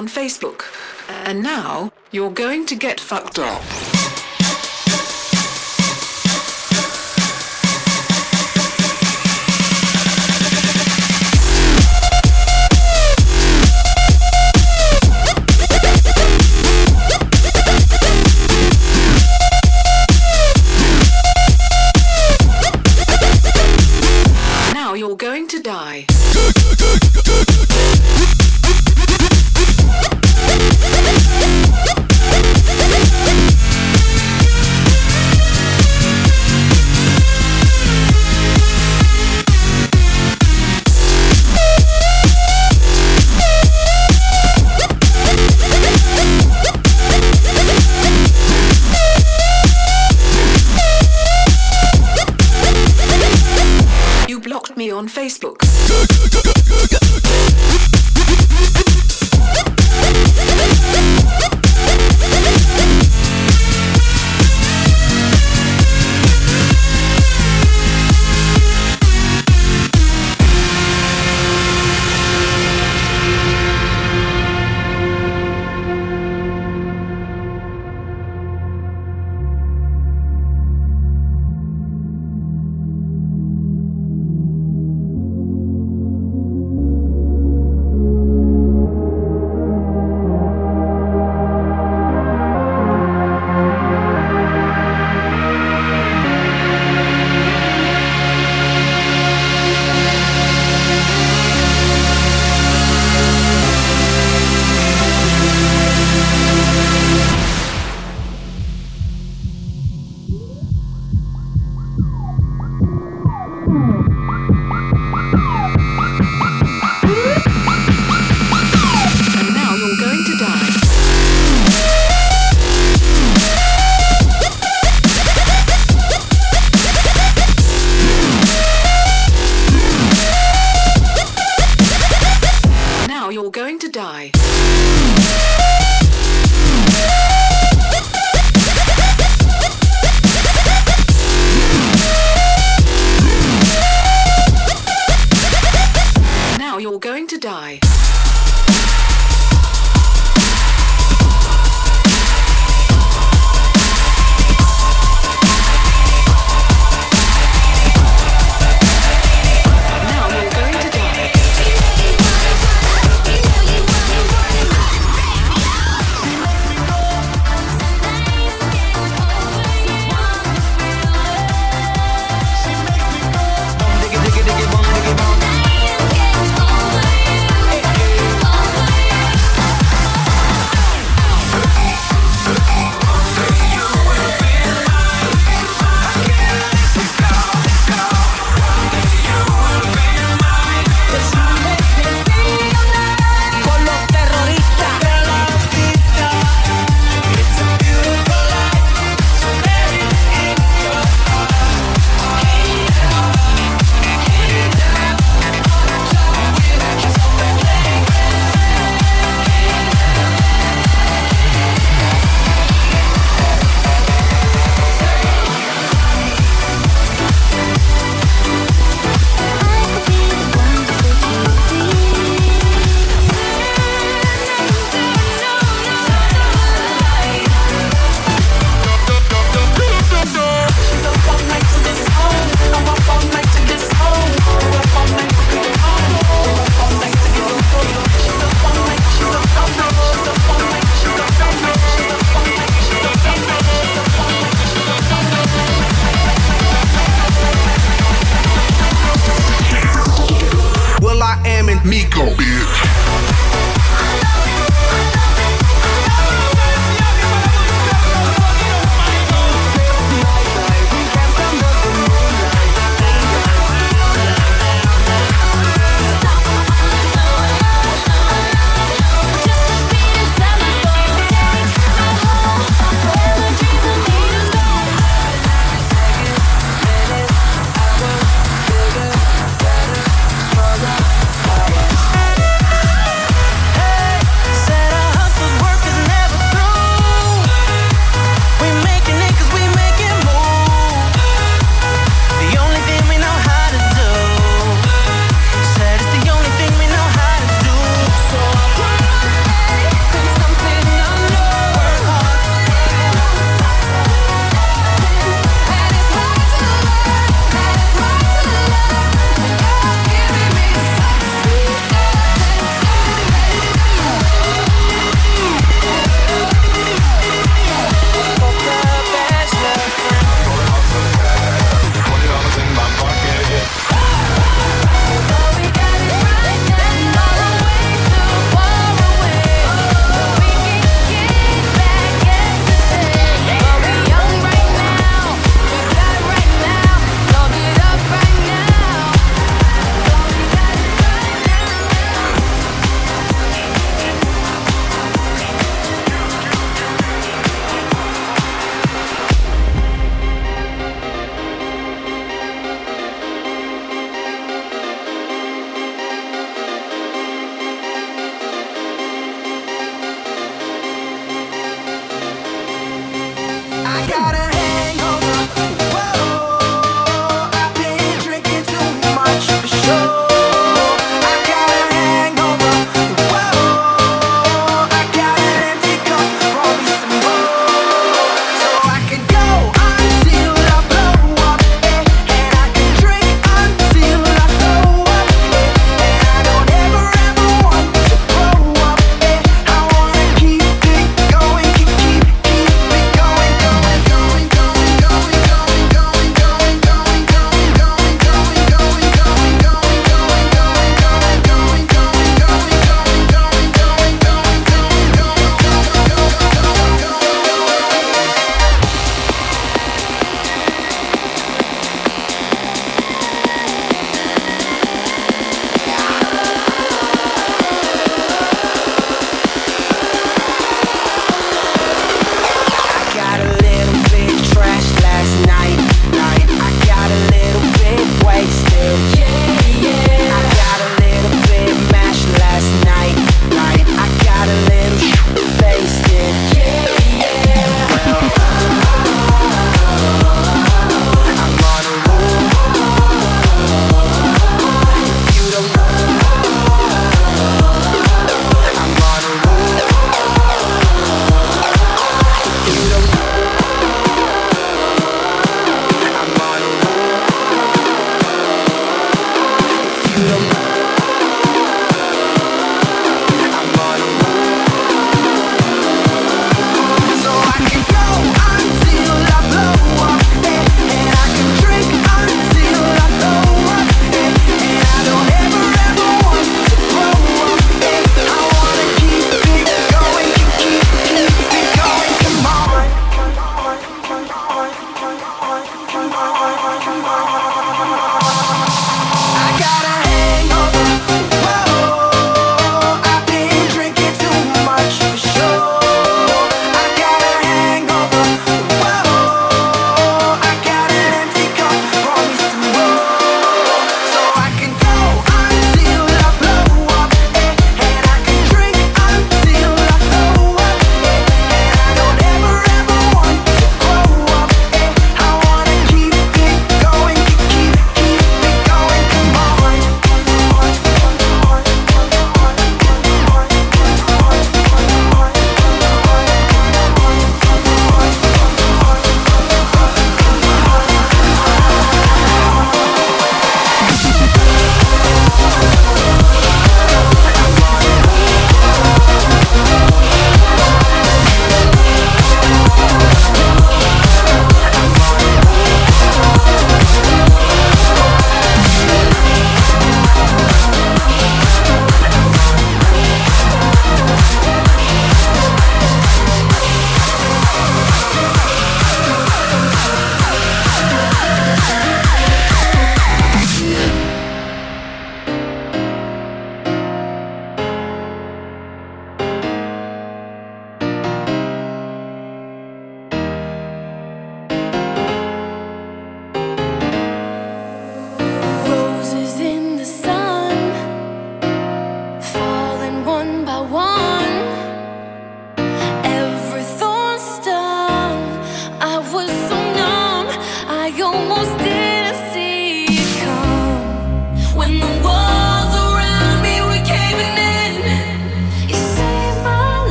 on Facebook. And now you're going to get fucked up.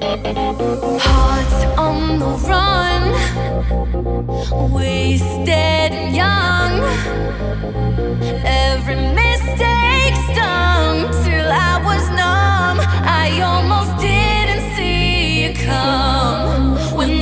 Hearts on the run, wasted and young. Every mistake stung till I was numb. I almost didn't see you come when.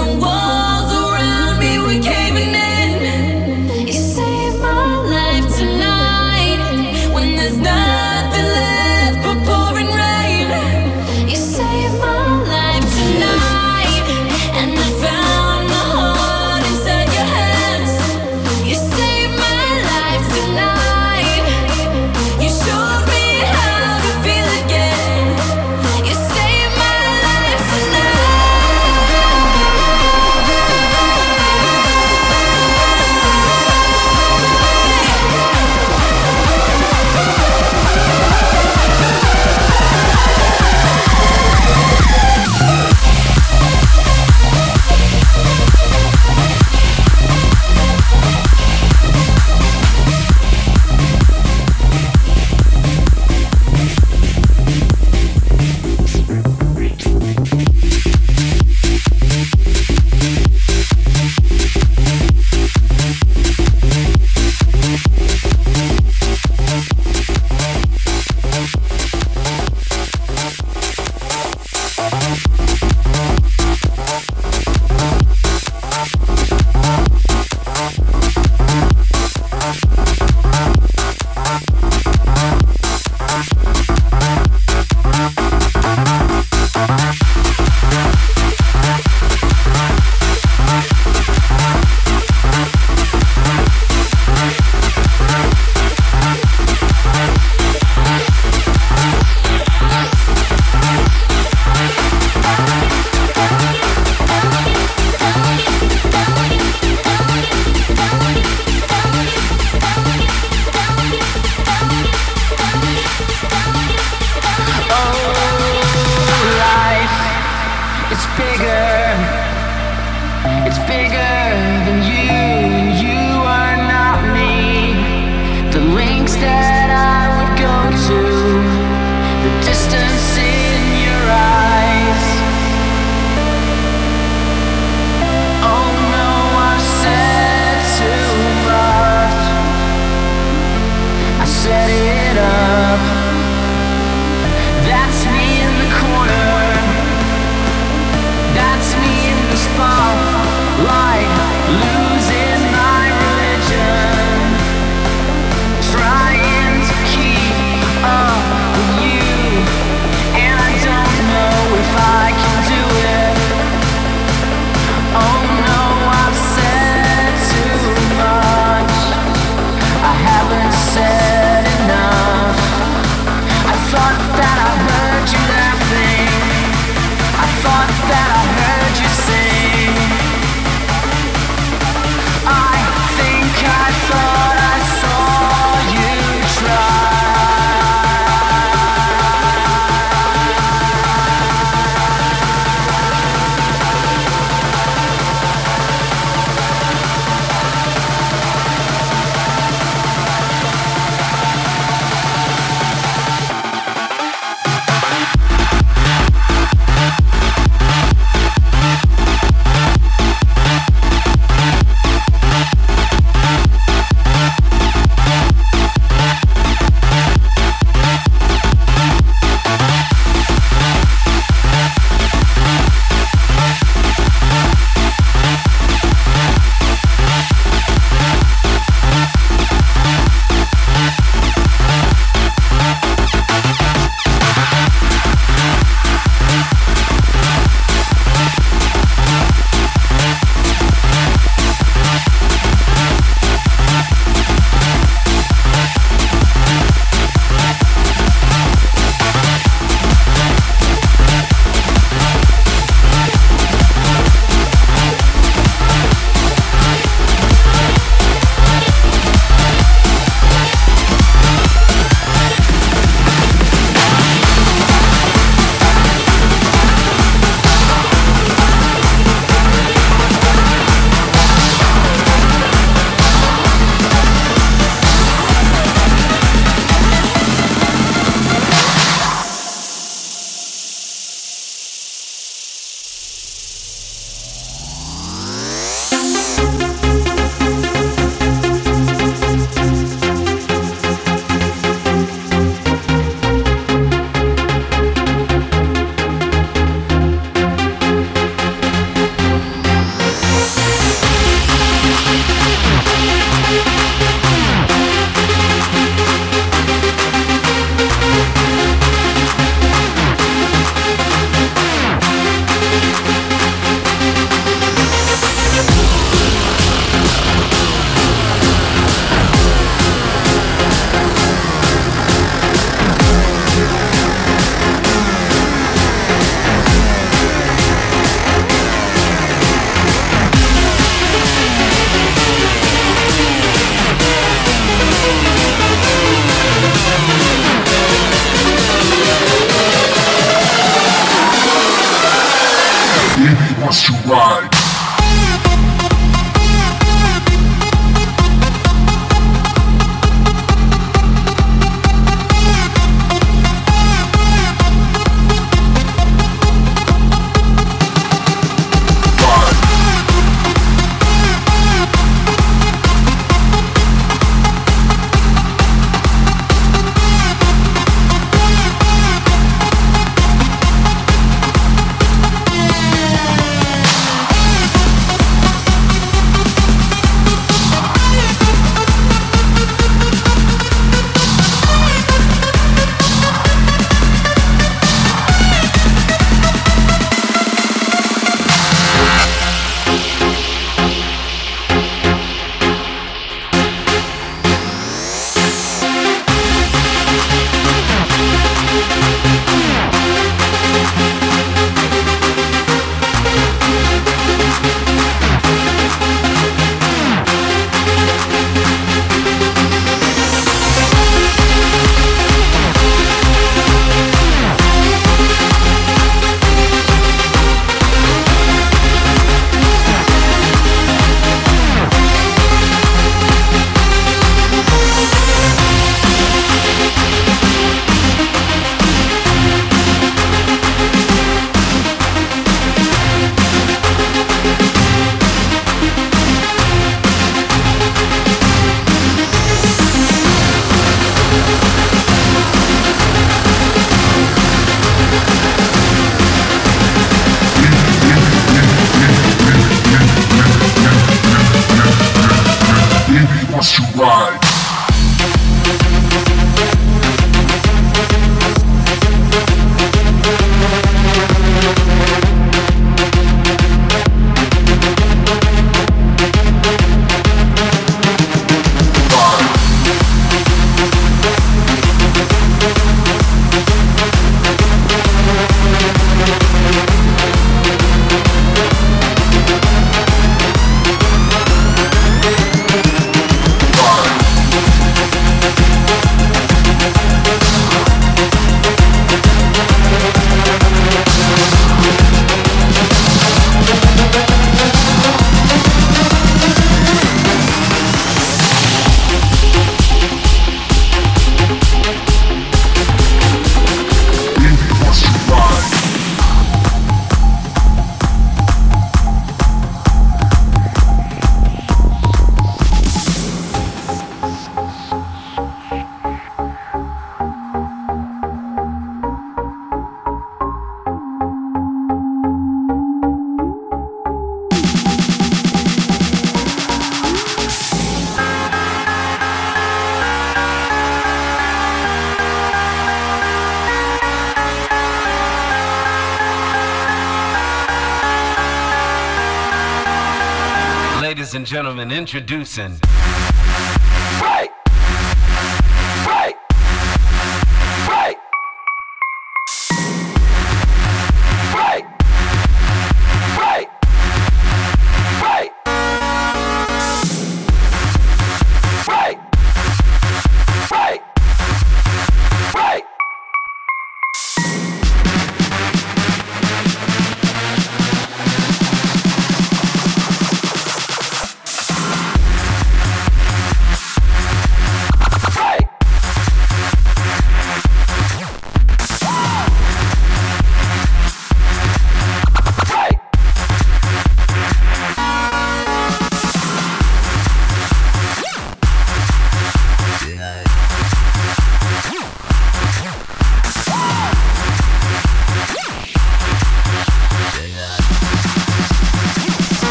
Introducing.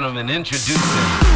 gentlemen, introducing.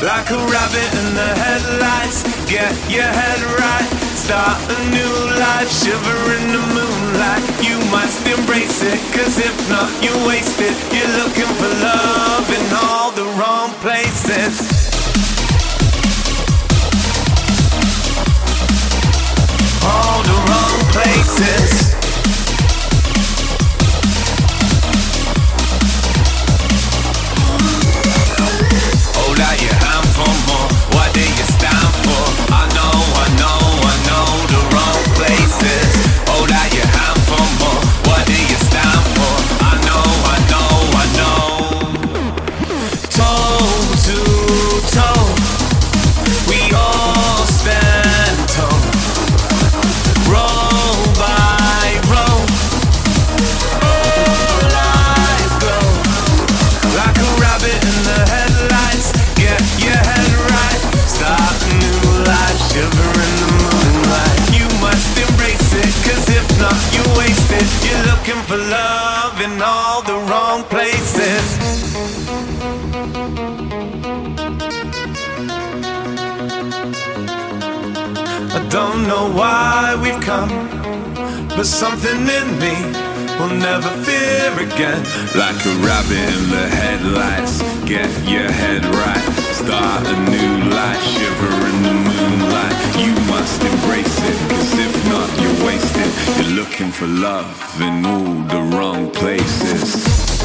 Like a rabbit in the headlights, get your head right. Start a new life, shiver in the moonlight. You must embrace it, cause if not, you waste it. You're looking for love in all the wrong places. all the wrong places. come more. Why we've come, but something in me will never fear again. Like a rabbit in the headlights, get your head right. Start a new life, shiver in the moonlight. You must embrace it, cause if not, you're wasted. You're looking for love in all the wrong places.